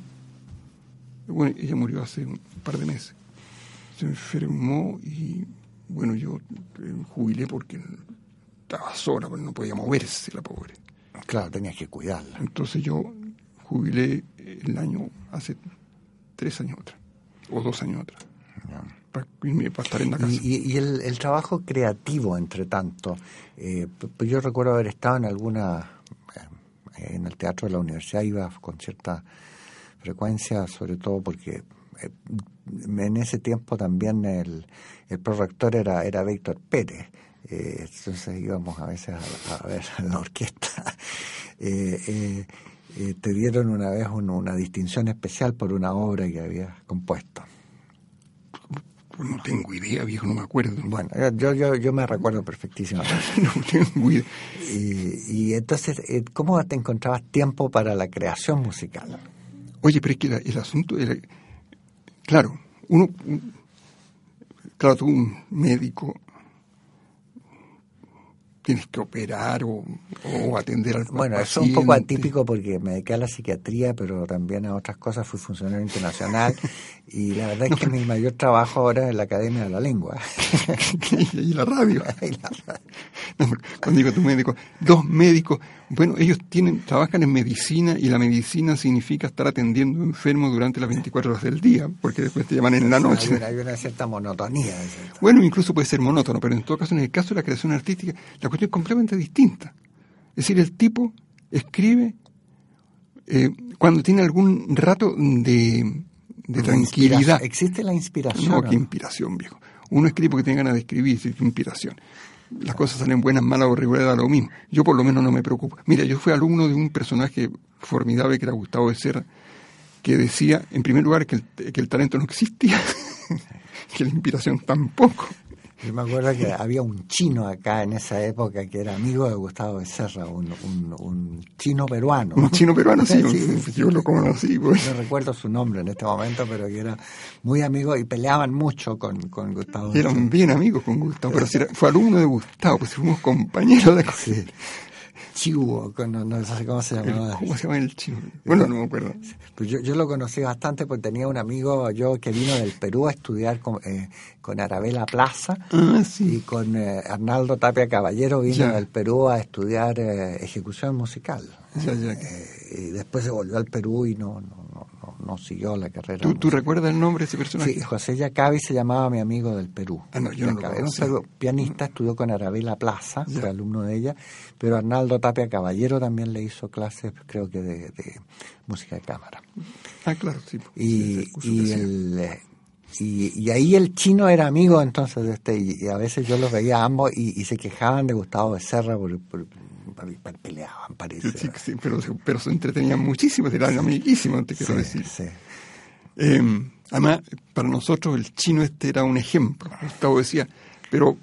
Bueno, ella murió hace un par de meses. Se enfermó y, bueno, yo eh, jubilé porque estaba sola, pero no podía moverse la pobre. Claro, tenías que cuidarla. Entonces yo jubilé el año, hace tres años atrás, o dos años atrás, para, estar en la casa. Y, y- y el, el trabajo creativo, entre tanto, eh, yo recuerdo haber estado en alguna en el teatro de la universidad iba con cierta frecuencia, sobre todo porque eh, en ese tiempo también el, el prorector era, era Víctor Pérez. Eh, entonces íbamos a veces a, ver la orquesta. Eh, te dieron una vez una distinción especial por una obra que habías compuesto. Pues no tengo idea, viejo, no me acuerdo. Bueno, yo, yo, yo me recuerdo perfectísimamente. no tengo idea. Y, entonces, ¿cómo te encontrabas tiempo para la creación musical? Oye, pero es que el asunto era, claro, uno, claro, tú un médico tienes que operar o, atender al Bueno, eso es un poco atípico porque me dediqué a la psiquiatría, pero también a otras cosas, fui funcionario internacional y la verdad es que mi mayor trabajo ahora es la Academia de la Lengua. y la radio. cuando digo tu médico, dos médicos, bueno, ellos tienen trabajan en medicina y la medicina significa estar atendiendo enfermos durante las 24 horas del día, porque después te llaman en la noche. Hay una, cierta monotonía. Bueno, incluso puede ser monótono, pero en todo caso, en el caso de la creación artística, la cuestión es completamente distinta. Es decir, el tipo escribe eh, cuando tiene algún rato de, tranquilidad. ¿Existe la inspiración? No, qué inspiración, viejo. Uno escribe porque tiene ganas de escribir, qué inspiración las cosas salen buenas, malas o regulares, lo mismo. Yo por lo menos no me preocupo. Mira, yo fui alumno de un personaje formidable que era Gustavo de Serra, que decía, en primer lugar, que el, que el talento no existía, que la inspiración tampoco. Yo me acuerdo que había un chino acá en esa época que era amigo de Gustavo Becerra, un, un, un chino peruano. Un chino peruano, sí, yo lo conocí. Pues. No recuerdo su nombre en este momento, pero que era muy amigo y peleaban mucho con, con Gustavo. Eran bien amigos con Gustavo, pero si fue alumno de Gustavo, pues fuimos compañeros de... Sí. Chihuo, no, no, sé cómo se llamaba. ¿Cómo se llama el Chihuo? Bueno, no me acuerdo. Pues yo, yo lo conocí bastante porque tenía un amigo yo que vino del Perú a estudiar con, eh, con Arabela Plaza ah, y con eh, Arnaldo Tapia Caballero vino del Perú a estudiar eh, ejecución musical. Y después se volvió al Perú y no, no, no siguió la carrera. ¿Tú, recuerdas el nombre de ese personaje? Sí, José Yacabi se llamaba mi amigo del Perú. Ah, no, yo no Era un pianista, estudió con Arabela Plaza, fue alumno de ella, pero Arnaldo Tapia Caballero también le hizo clases, creo que de, música de cámara. Ah, claro, sí. Y, y, el, y, ahí el chino era amigo entonces de este, y, a veces yo los veía ambos y, se quejaban de Gustavo Becerra por, por peleaban, parece. Sí, pero, pero se entretenían muchísimo, eran amiguísimos, te quiero decir. Eh, además, para nosotros el chino este era un ejemplo. Gustavo decía, pero,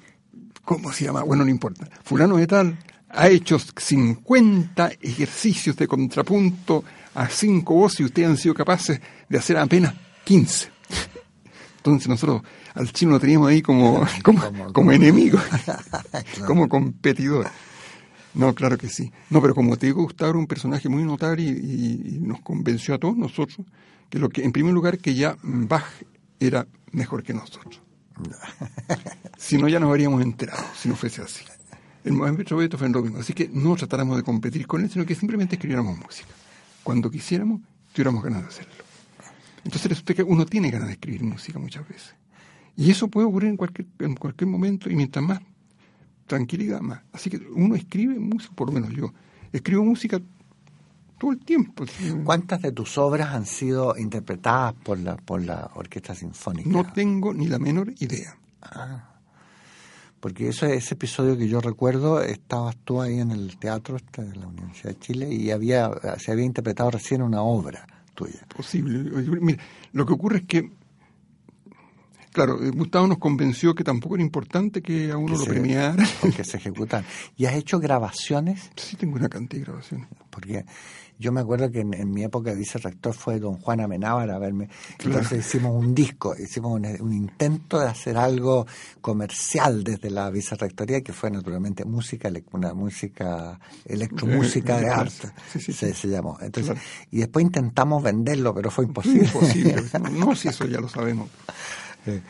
¿cómo se llama? Bueno, no importa. Fulano de tal ha hecho 50 ejercicios de contrapunto a cinco voces y ustedes han sido capaces de hacer apenas 15. Entonces nosotros al chino lo teníamos ahí como, como, como enemigo, como competidor. No, claro que sí. No, pero como te digo, Gustavo era un personaje muy notable y, nos convenció a todos nosotros que lo que, en primer lugar, que ya Bach era mejor que nosotros. si no, ya nos habríamos enterado, si no fuese así. El movimiento fue en lo mismo. Así que no tratáramos de competir con él, sino que simplemente escribiéramos música. Cuando quisiéramos, tuviéramos ganas de hacerlo. Entonces resulta que uno tiene ganas de escribir música muchas veces. Y eso puede ocurrir en cualquier, en cualquier momento, y mientras más tranquilidad más. Así que uno escribe música, por lo menos yo, escribo música todo el tiempo. ¿Cuántas de tus obras han sido interpretadas por la, por la Orquesta Sinfónica? No tengo ni la menor idea. Ah, porque ese, ese episodio que yo recuerdo, estabas tú ahí en el teatro este de la Universidad de Chile y había se había interpretado recién una obra tuya. Posible. Mira, lo que ocurre es que Claro, eh, Gustavo nos convenció que tampoco era importante que a uno lo premiara. Que se ejecutan. ¿Y has hecho grabaciones? Sí, tengo una cantidad de grabaciones. Porque yo me acuerdo que en, mi época de vicerrector fue don Juan Amenábar a verme. Entonces hicimos un disco, hicimos un, intento de hacer algo comercial desde la vicerrectoría, que fue naturalmente música, una música, electromúsica de arte, se, llamó. Entonces, Y después intentamos venderlo, pero fue imposible. Imposible. no, si eso ya lo sabemos.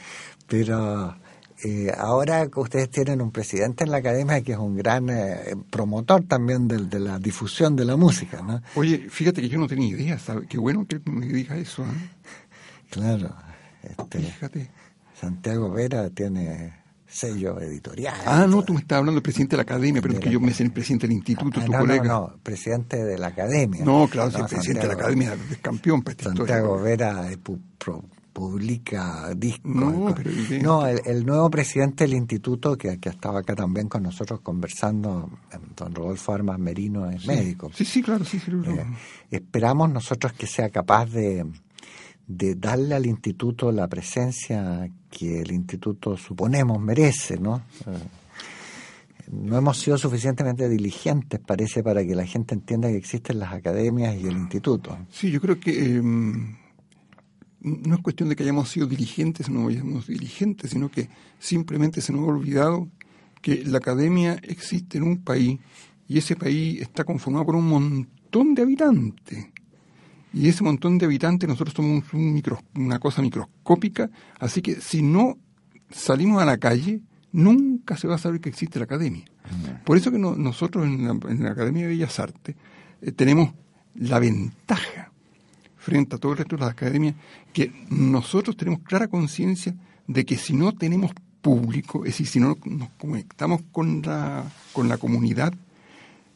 Pero eh, ahora que ustedes tienen un presidente en la academia que es un gran eh, promotor también de, la difusión de la música, ¿no? Oye, fíjate que yo no tenía idea, Qué bueno que me diga eso. ¿eh? Claro. Este, fíjate. Santiago Vera tiene sello editorial. Ah, no, tú me estabas hablando del presidente de la academia, pero es que yo me sé el presidente del instituto, Ah, tu no, colega. no, no, presidente de la academia. No, claro, si No, el presidente de la academia es campeón para esta Santiago historia. Vera pro- publica discos. No, el, el nuevo presidente del instituto, que, que estaba acá también con nosotros conversando, don Rodolfo Armas Merino, es médico. Sí, sí, claro, sí, sí. Eh, esperamos nosotros que sea capaz de, de darle al instituto la presencia que el instituto suponemos merece, ¿no? Eh, no hemos sido suficientemente diligentes, parece, para que la gente entienda que existen las academias y el instituto. Sí, yo creo que eh, no es cuestión de que hayamos sido dirigentes o no hayamos dirigentes, sino que simplemente se nos ha olvidado que la academia existe en un país y ese país está conformado por un montón de habitantes. Y ese montón de habitantes nosotros somos un micro- una cosa microscópica, así que si no salimos a la calle, nunca se va a saber que existe la academia. Por eso que no- nosotros en la, en la Academia de Bellas Artes eh, tenemos la ventaja frente a todo el resto de las academias que nosotros tenemos clara conciencia de que si no tenemos público, es decir, si no nos conectamos con la, con la comunidad,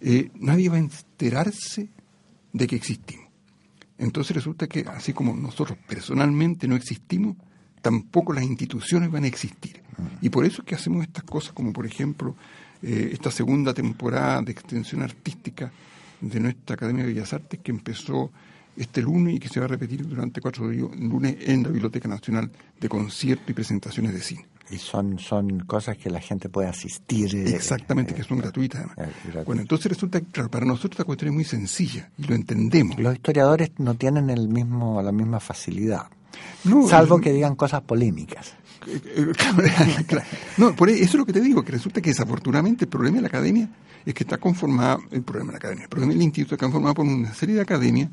eh, nadie va a enterarse de que existimos. Entonces resulta que así como nosotros personalmente no existimos, tampoco las instituciones van a existir. Y por eso es que hacemos estas cosas como por ejemplo eh, esta segunda temporada de extensión artística de nuestra Academia de Bellas Artes que empezó este lunes y que se va a repetir durante cuatro días, lunes en la Biblioteca Nacional de conciertos y presentaciones de cine. Y son, son cosas que la gente puede asistir. eh, Exactamente, eh, que son gratuitas además. eh. Bueno, entonces resulta que claro, para nosotros esta cuestión es muy sencilla y lo entendemos. Los historiadores no tienen el mismo, la misma facilidad, No, salvo eh, que digan cosas polémicas. Eh, eh. No, por eso es lo que te digo, que resulta que desafortunadamente el problema de la academia es que está conformada, el problema de la academia, el problema del instituto está conformado por una serie de academias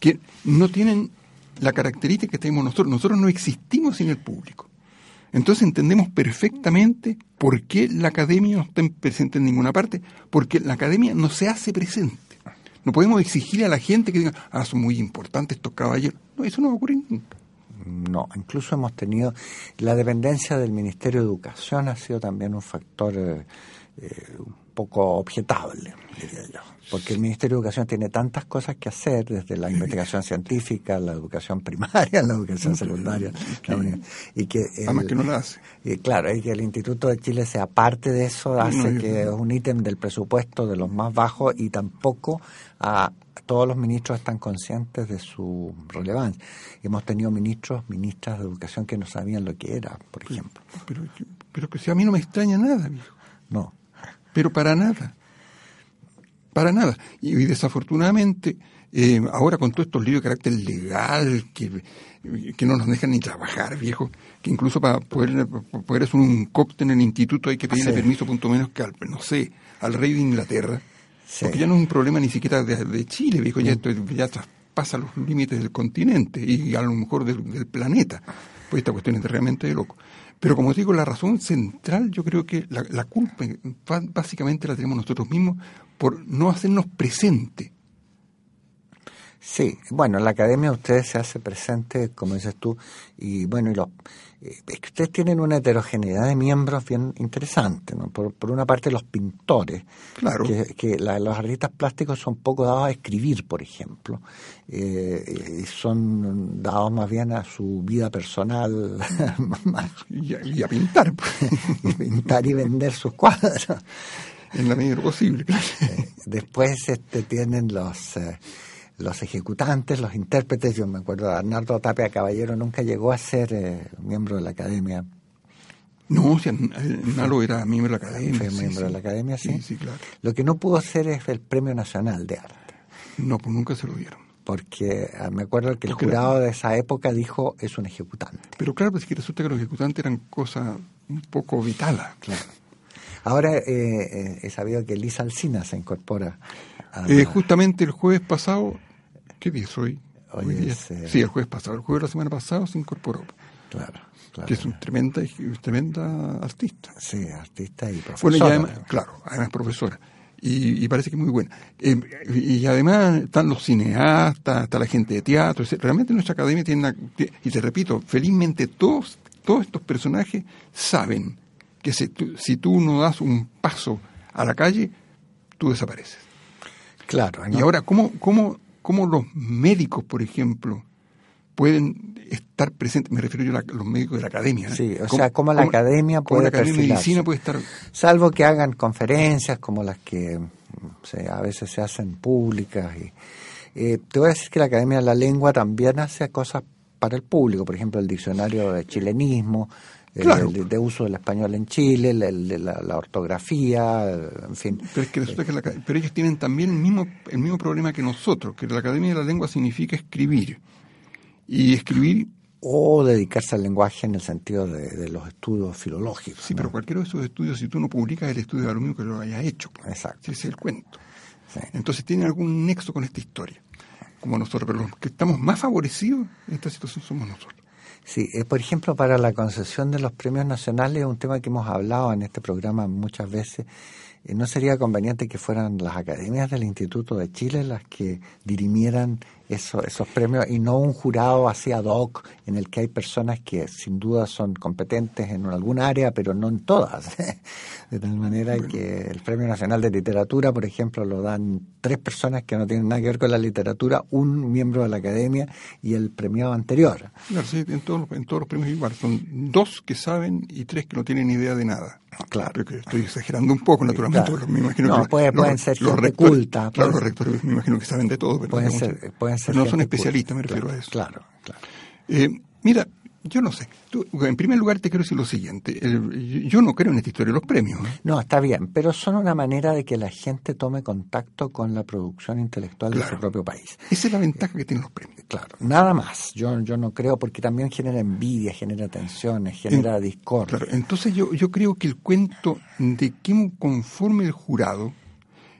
que no tienen la característica que tenemos nosotros. Nosotros no existimos sin el público. Entonces entendemos perfectamente por qué la academia no está presente en ninguna parte, porque la academia no se hace presente. No podemos exigirle a la gente que diga, ah, son muy importantes estos caballeros. No, eso no va a ocurrir nunca. No, incluso hemos tenido la dependencia del Ministerio de Educación ha sido también un factor eh, eh, poco objetable, diría yo, porque el Ministerio de Educación tiene tantas cosas que hacer, desde la investigación científica, la educación primaria, la educación secundaria, la y que el- Además que no la hace. y claro, y que el Instituto de Chile sea parte de eso hace No, que es un ítem del presupuesto de los más bajos y tampoco a todos los ministros están conscientes de su relevancia. Hemos tenido ministros, ministras de educación que no sabían lo que era, por ejemplo. Pero, pero que si a mí no me extraña nada, viejo. No. Pero para nada. Para nada. Y, y desafortunadamente, eh, ahora con todos estos líos de carácter legal, que, que no nos dejan ni trabajar, viejo, que incluso para poder, para poder hacer un cóctel en el instituto hay que pedirle Sí. permiso, punto menos que al, no sé, al rey de Inglaterra. Sí. Porque ya no es un problema ni siquiera de, de Chile, viejo, ya, esto ya traspasa los límites del continente y a lo mejor del, del planeta. Pues esta cuestión es realmente de loco. Pero como digo, la razón central, yo creo que la, culpa básicamente la tenemos nosotros mismos por no hacernos presente. Sí, bueno, en la academia ustedes se hace presente, como dices tú, y bueno, y los, es que ustedes tienen una heterogeneidad de miembros bien interesante, ¿no? Por, por una parte los pintores, Claro. que, que la- los artistas plásticos son poco dados a escribir, por ejemplo, eh, y son dados más bien a su vida personal, Y a, y a pintar, pues, y pintar y vender sus cuadros. en la medida posible. claro. Después este, tienen los, eh, los ejecutantes, los intérpretes. Yo me acuerdo, Arnaldo Tapia Caballero nunca llegó a ser eh, miembro de la academia. No, si el Nalo era miembro de la academia. Fue miembro sí. de la academia, sí. Sí, sí, claro. Lo que no pudo ser es el Premio Nacional de Arte. No, pues nunca se lo dieron. Porque ah, me acuerdo que el Porque era- jurado de esa época dijo es un ejecutante. Pero claro, pues que resulta que los ejecutantes eran cosas un poco vitales. Claro. Ahora eh, eh, he sabido que Lisa Alcina se incorpora a Eh, justamente el jueves pasado, ¿qué día es hoy? Hoy Hoy día- es, eh, Sí, el jueves pasado. El jueves de la semana pasada se incorporó, Claro, claro. que es una tremenda, tremenda artista. Sí, artista y profesora. Bueno, y además, claro, además profesora. Y, y parece que muy buena. Eh, y además están los cineastas, está la gente de teatro. es- Realmente nuestra academia tiene una... Y te repito, felizmente todos, todos estos personajes saben que si tú, si tú no das un paso a la calle, tú desapareces. Claro. Y ahora, ¿cómo, cómo, cómo los médicos, por ejemplo, pueden estar presentes? Me refiero yo a los médicos de la academia. ¿eh? Sí, o sea, cómo la academia puede la academia de medicina puede estar... Salvo que hagan conferencias como las que a veces se hacen públicas. Y, eh, te voy a decir que la Academia de la Lengua también hace cosas para el público, por ejemplo, el diccionario de chilenismo, el, de, uso del español en Chile, la, ortografía, en fin. Pero, es que resulta que pero ellos tienen también el mismo, el mismo problema que nosotros, que la Academia de la Lengua significa escribir. Y escribir... O dedicarse al lenguaje en el sentido de, los estudios filológicos. Sí, pero cualquiera de esos estudios, si tú no publicas el estudio, de mismo que lo hayas hecho. Exacto. Ese es el cuento. Entonces tiene algún nexo con esta historia, como nosotros. Pero los que estamos más favorecidos en esta situación somos nosotros. Sí, eh, por ejemplo, para la concesión de los premios nacionales, un tema que hemos hablado en este programa muchas veces, eh, ¿no sería conveniente que fueran las academias del Instituto de Chile las que dirimieran eso, esos premios y no un jurado así ad hoc en el que hay personas que sin duda son competentes en alguna área, pero no en todas. De tal manera que el Premio Nacional de Literatura, por ejemplo, lo dan tres personas que no tienen nada que ver con la literatura, un miembro de la academia y el premiado anterior. Claro, sí, en todos, en todos los premios igual. Son dos que saben y tres que no tienen idea de nada. Claro. que estoy exagerando un poco, naturalmente. Me imagino no, que pueden ser gente culta. Claro, los rectores me imagino que saben de todo. Pero pueden, ser, pueden no son especialistas, me refiero a eso. Claro, claro. Eh, mira, yo no sé. en primer lugar, te quiero decir lo siguiente. yo no creo en esta historia de los premios. ¿eh? No, está bien, pero son una manera de que la gente tome contacto con la producción intelectual de su propio país. Esa es la ventaja que tienen los premios. Claro, nada más. Yo, yo no creo, porque también genera envidia, genera tensiones, genera discordia. Claro, entonces yo, yo creo que el cuento de quién conforme el jurado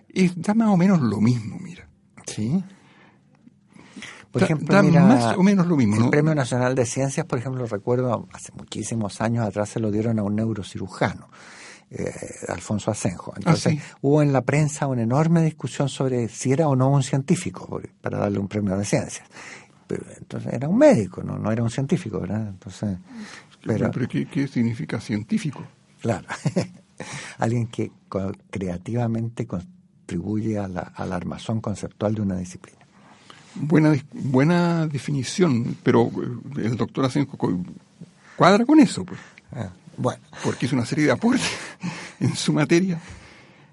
es, da más o menos lo mismo, mira. Sí. Por ejemplo, más o menos lo mismo. El Premio Nacional de Ciencias, por ejemplo, recuerdo hace muchísimos años atrás se lo dieron a un neurocirujano. Eh, Alfonso Asenjo. Entonces ah, hubo en la prensa una enorme discusión sobre si era o no un científico para darle un premio de ciencias. Pero, entonces era un médico, no, no era un científico, ¿verdad? Entonces, pero, ¿qué, significa científico? Claro, alguien que creativamente contribuye a la, a la armazón conceptual de una disciplina. Buena, buena definición, pero eh, el doctor Asenjo cuadra con eso. Pues. Ah, bueno. Porque es una serie de aportes en su materia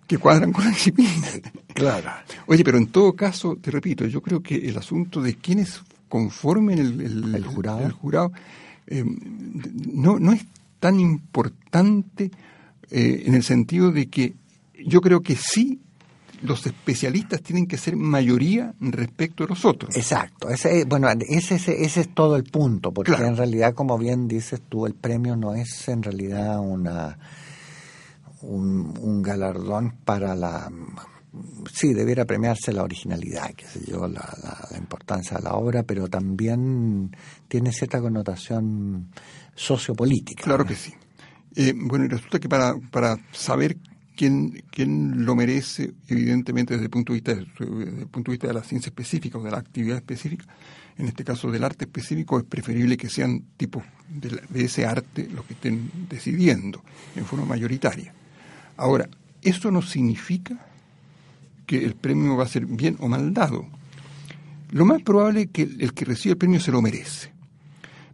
que cuadran con la disciplina. Claro. Oye, pero en todo caso, te repito, yo creo que el asunto de quiénes conformen el, el, jurado, el jurado eh, no, no es tan importante eh, en el sentido de que yo creo que sí los especialistas tienen que ser mayoría respecto a los otros. Exacto. Ese, bueno, ese, ese, es todo el punto, porque en realidad, como bien dices tú, el premio no es en realidad una un, galardón para la... Sí, debiera premiarse la originalidad, qué sé yo, la, importancia de la obra, pero también tiene cierta connotación sociopolítica. Claro que sí. Eh, bueno, y resulta que para, para saber quién, quién lo merece, evidentemente desde el punto de vista de, el punto de vista de la ciencia específica o de la actividad específica, en este caso del arte específico, es preferible que sean tipos de, de ese arte los que estén decidiendo en forma mayoritaria. Ahora, eso no significa que el premio va a ser bien o mal dado. Lo más probable es que el que recibe el premio se lo merece.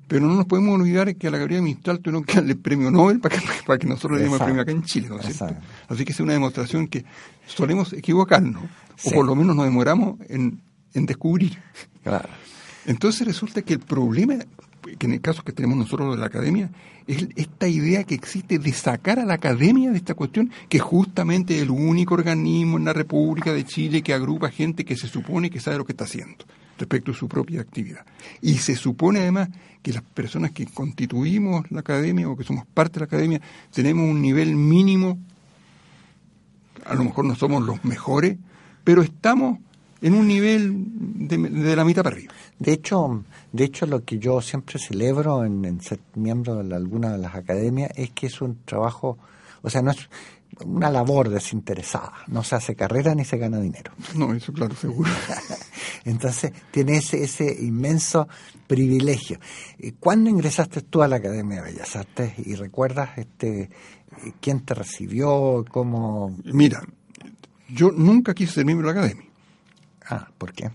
Pero no nos podemos olvidar que a la Gabriela Mistral tuvieron que darle el premio Nobel para que, para que nosotros le demos el premio acá en Chile, ¿no es cierto? Así que es una demostración que solemos equivocarnos, o por lo menos nos demoramos en, en descubrir. Claro. Entonces resulta que el problema, que en el caso que tenemos nosotros de la academia, es esta idea que existe de sacar a la academia de esta cuestión, que justamente es el único organismo en la República de Chile que agrupa gente que se supone que sabe lo que está haciendo respecto a su propia actividad. Y se supone además que las personas que constituimos la academia o que somos parte de la academia tenemos un nivel mínimo, a lo mejor no somos los mejores, pero estamos en un nivel de, la mitad para arriba. De hecho, de hecho, lo que yo siempre celebro en, ser miembro de alguna de las academias es que es un trabajo, o sea, no es, una labor desinteresada. No se hace carrera ni se gana dinero. No, eso claro, seguro. Entonces tiene ese, ese inmenso privilegio. ¿Cuándo ingresaste tú a la Academia de Bellas Artes y recuerdas este quién te recibió, cómo? Mira, yo nunca quise ser miembro de la Academia. Ah, ¿por qué?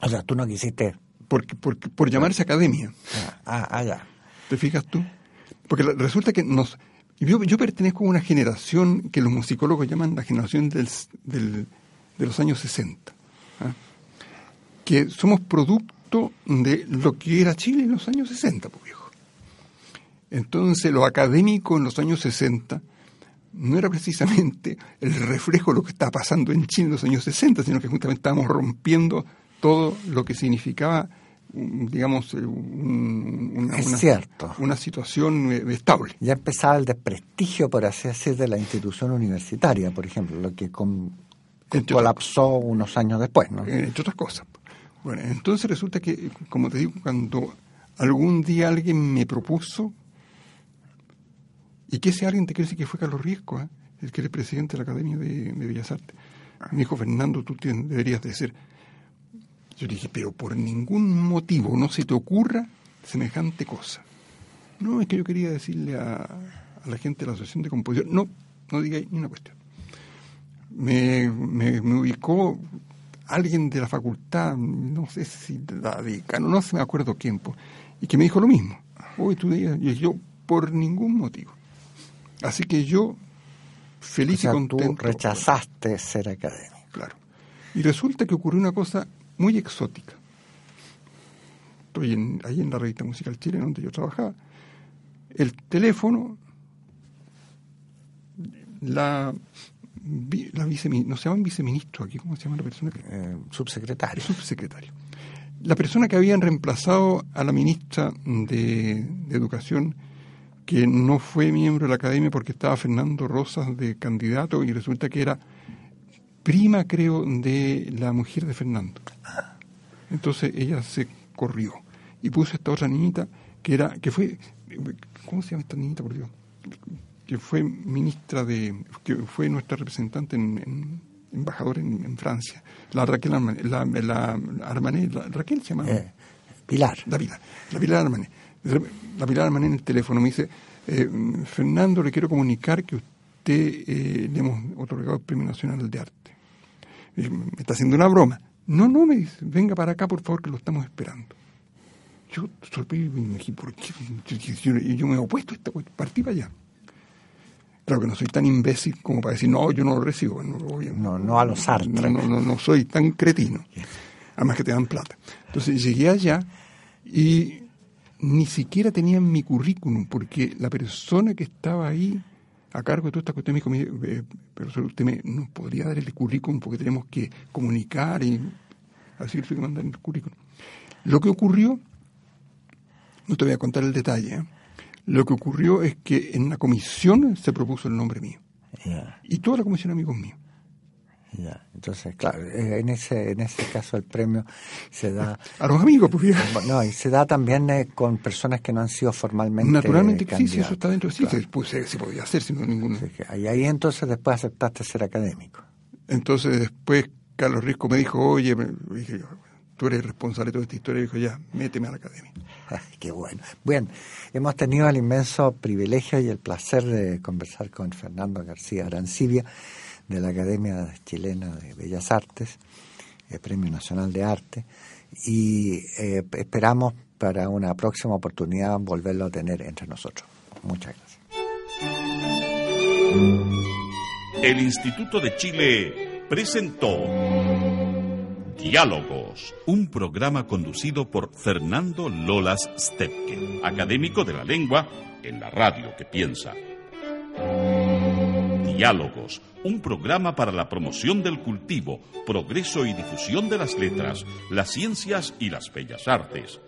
O sea, tú no quisiste... Porque, porque, por llamarse Academia. Ah, ah, ah ya. ¿Te fijas tú? Porque resulta que nos... Yo, yo pertenezco a una generación que los musicólogos llaman la generación de los años 60. ¿ah? Que somos producto de lo que era Chile en los años 60, pues viejo. Entonces, lo académico en los años 60 no era precisamente el reflejo de lo que estaba pasando en Chile en los años 60, sino que justamente estábamos rompiendo todo lo que significaba digamos, eh, una, una, situación eh, estable. Ya empezaba el desprestigio, por así decir, de la institución universitaria, por ejemplo, lo que colapsó unos años después, ¿no? Entre otras cosas. Bueno, entonces resulta que, como te digo, cuando algún día alguien me propuso, y que ese alguien te quiere decir que fue Carlos Riesco, ¿eh? el que era presidente de la Academia de, Bellas Artes, me dijo, Fernando, tú deberías de yo dije, pero por ningún motivo no se te ocurra semejante cosa. No, es que yo quería decirle a, la gente de la Asociación de Composición, no, no diga ni una cuestión. Me, me, ubicó alguien de la facultad, no sé si la decano, no se me acuerdo quién, y que me dijo lo mismo. Hoy tú y yo, por ningún motivo. Así que yo, feliz y contento. Tú rechazaste ser académico. Claro. Y resulta que ocurrió una cosa muy exótica. Estoy en, ahí en la revista Musical Chile, donde yo trabajaba. El teléfono, la, la no se llama viceministro aquí, ¿cómo se llama la persona? Que, eh, subsecretario. Subsecretario. La persona que habían reemplazado a la ministra de, de Educación, que no fue miembro de la academia porque estaba Fernando Rosas de candidato y resulta que era prima, creo, de la mujer de Fernando. Entonces ella se corrió y puso esta otra niñita que era, que fue, ¿cómo se llama esta niñita, por Dios? Que fue ministra de, que fue nuestra representante en, embajadora en, Francia, la Raquel la, la, Armané, Raquel se llama. Eh, Pilar. La Pilar, la Pilar Armané. La Pilar Armané en el teléfono me dice, eh, Fernando, le quiero comunicar que usted eh, le hemos otorgado el Premio Nacional de Arte me está haciendo una broma. No, no, me dice, venga para acá, por favor, que lo estamos esperando. Yo sorprendido me dije, ¿por qué? Yo, yo, me he opuesto a esta partí para allá. Claro que no soy tan imbécil como para decir, no, yo no lo recibo. No, no, a los Sartre. No, no, no, soy tan cretino. Además que te dan plata. Entonces llegué allá y ni siquiera tenían mi currículum, porque la persona que estaba ahí a cargo de toda esta cuestión, me dijo, eh, pero usted me, nos podría dar el currículum porque tenemos que comunicar y así que mandar el currículum. Lo que ocurrió, no te voy a contar el detalle, ¿eh? lo que ocurrió es que en una comisión se propuso el nombre mío. Y toda la comisión amigos míos. Ya, entonces, claro, eh, en ese, en ese caso el premio se da... A los amigos, pues No, y se da también eh, con personas que no han sido formalmente Naturalmente que sí, sí, eso está dentro, sí, se, pues, se, podía hacer, sino ninguno. y ahí entonces después aceptaste ser académico. Entonces después Carlos Risco me dijo, oye, dije tú eres responsable de toda esta historia, y dijo, ya, méteme a la academia. qué bueno. Bien, hemos tenido el inmenso privilegio y el placer de conversar con Fernando García Arancibia de la Academia Chilena de Bellas Artes, el Premio Nacional de Arte, y eh, esperamos para una próxima oportunidad volverlo a tener entre nosotros. Muchas gracias. El Instituto de Chile presentó Diálogos, un programa conducido por Fernando Lolas Stepke, académico de la lengua en la radio que piensa. Diálogos, un programa para la promoción del cultivo, progreso y difusión de las letras, las ciencias y las bellas artes